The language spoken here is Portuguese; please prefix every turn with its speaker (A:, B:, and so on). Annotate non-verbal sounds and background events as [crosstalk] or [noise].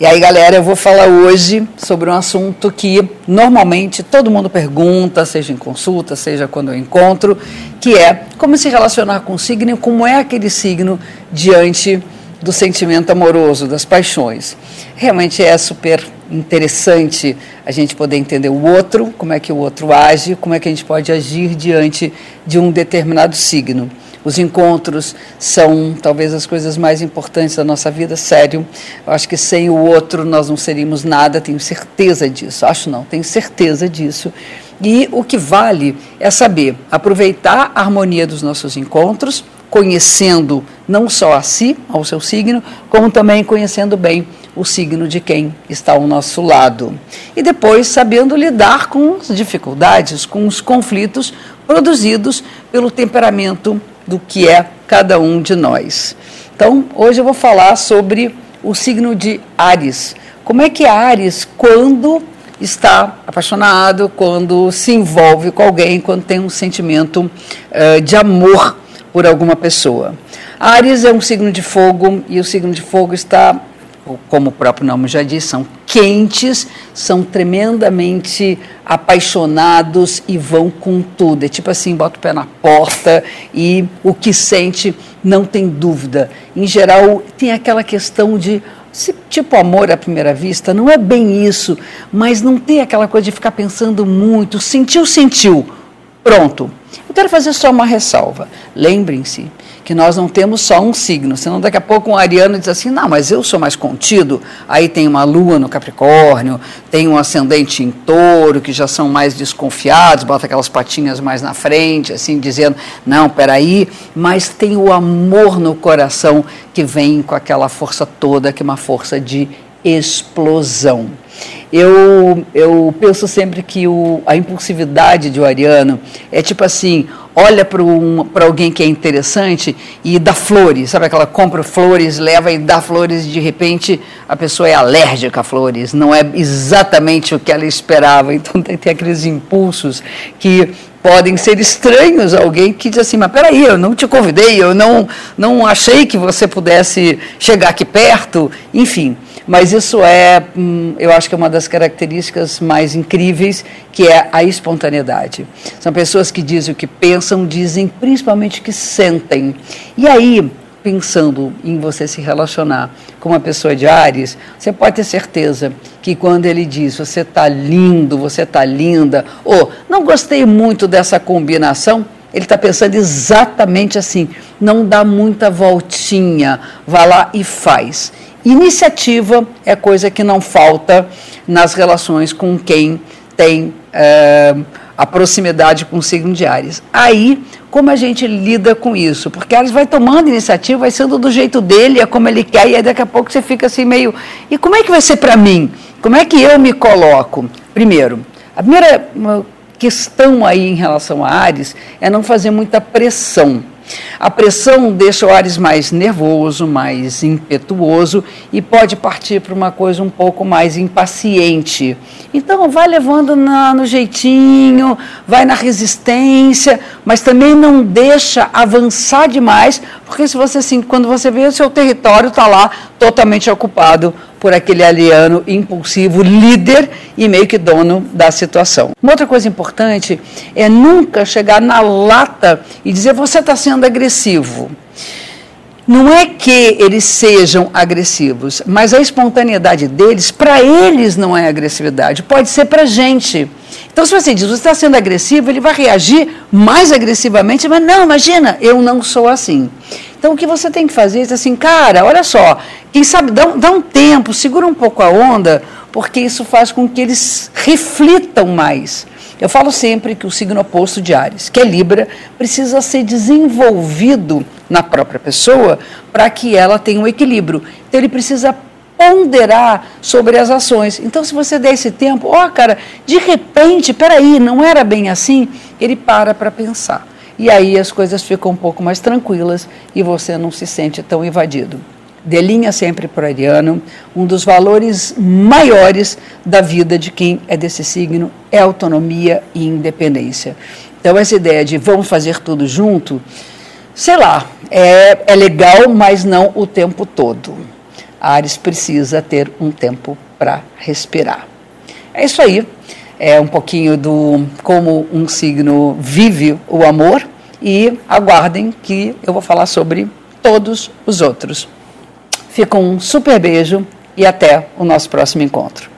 A: E aí, galera, eu vou falar hoje sobre um assunto que normalmente todo mundo pergunta, seja em consulta, seja quando eu encontro, que é como se relacionar com o signo, como é aquele signo diante do sentimento amoroso, das paixões. Realmente é super interessante a gente poder entender o outro, como é que o outro age, como é que a gente pode agir diante de um determinado signo. Os encontros são talvez as coisas mais importantes da nossa vida, sério. Eu acho que sem o outro nós não seríamos nada, tenho certeza disso. Acho não, tenho certeza disso. E o que vale é saber aproveitar a harmonia dos nossos encontros, conhecendo não só a si, ao seu signo, como também conhecendo bem o signo de quem está ao nosso lado. E depois sabendo lidar com as dificuldades, com os conflitos produzidos pelo temperamento do que é cada um de nós. Então, hoje eu vou falar sobre o signo de Ares. Como é que é Ares quando está apaixonado, quando se envolve com alguém, quando tem um sentimento uh, de amor por alguma pessoa. Ares é um signo de fogo e o signo de fogo está como o próprio nome já diz, são quentes, são tremendamente apaixonados e vão com tudo. É tipo assim, bota o pé na porta e o que sente não tem dúvida. Em geral, tem aquela questão de tipo amor à primeira vista, não é bem isso, mas não tem aquela coisa de ficar pensando muito, sentiu, sentiu, pronto. Eu quero fazer só uma ressalva. Lembrem-se que nós não temos só um signo, senão daqui a pouco um ariano diz assim, não, mas eu sou mais contido, aí tem uma lua no Capricórnio, tem um ascendente em touro, que já são mais desconfiados, bota aquelas patinhas mais na frente, assim, dizendo, não, peraí, mas tem o amor no coração que vem com aquela força toda, que é uma força de explosão. Eu, eu penso sempre que o, a impulsividade de o ariano é tipo assim, olha para um, alguém que é interessante e dá flores, sabe aquela compra flores, leva e dá flores e de repente a pessoa é alérgica a flores, não é exatamente o que ela esperava. [laughs] Então tem, tem aqueles impulsos que podem ser estranhos a alguém que diz assim, mas peraí, eu não te convidei, eu não, não achei que você pudesse chegar aqui perto, enfim. Mas isso é, hum, eu acho que é uma das características mais incríveis, que é a espontaneidade. São pessoas que dizem o que pensam, dizem principalmente o que sentem. E aí, pensando em você se relacionar com uma pessoa de Ares, você pode ter certeza que quando ele diz você está lindo, você está linda, ou não gostei muito dessa combinação, ele está pensando exatamente assim, não dá muita voltinha, vá lá e faz. Iniciativa é coisa que não falta nas relações com quem tem é, a proximidade com o signo de Ares. Aí, como a gente lida com isso? Porque Ares vai tomando iniciativa, vai sendo do jeito dele, é como ele quer, e aí daqui a pouco você fica assim meio. E como é que vai ser para mim? Como é que eu me coloco? Primeiro, a primeira questão aí em relação a Ares é não fazer muita pressão. A pressão deixa o Ares mais nervoso, mais impetuoso e pode partir para uma coisa um pouco mais impaciente. Então, vai levando na, no jeitinho, vai na resistência, mas também não deixa avançar demais, porque se você assim, quando você vê o seu território está lá totalmente ocupado por aquele aliano impulsivo, líder e meio que dono da situação. Uma outra coisa importante é nunca chegar na lata e dizer você está sendo agressivo. Não é que eles sejam agressivos, mas a espontaneidade deles, para eles não é agressividade, pode ser para a gente. Então, se você diz, você está sendo agressivo, ele vai reagir mais agressivamente, mas não, imagina, eu não sou assim. Então, o que você tem que fazer é assim, cara, olha só, quem sabe, dá, dá um tempo, segura um pouco a onda, porque isso faz com que eles reflitam mais. Eu falo sempre que o signo oposto de Ares, que é Libra, precisa ser desenvolvido na própria pessoa para que ela tenha um equilíbrio. Então, ele precisa ponderar sobre as ações. Então, se você der esse tempo, ó, oh, cara, de repente, peraí, não era bem assim, ele para para pensar e aí as coisas ficam um pouco mais tranquilas e você não se sente tão invadido. Delinha sempre para ariano, um dos valores maiores da vida de quem é desse signo é autonomia e independência. Então, essa ideia de vamos fazer tudo junto, sei lá, é, é legal, mas não o tempo todo. Ares precisa ter um tempo para respirar. É isso aí. É um pouquinho do como um signo vive o amor e aguardem que eu vou falar sobre todos os outros. Fica um super beijo e até o nosso próximo encontro.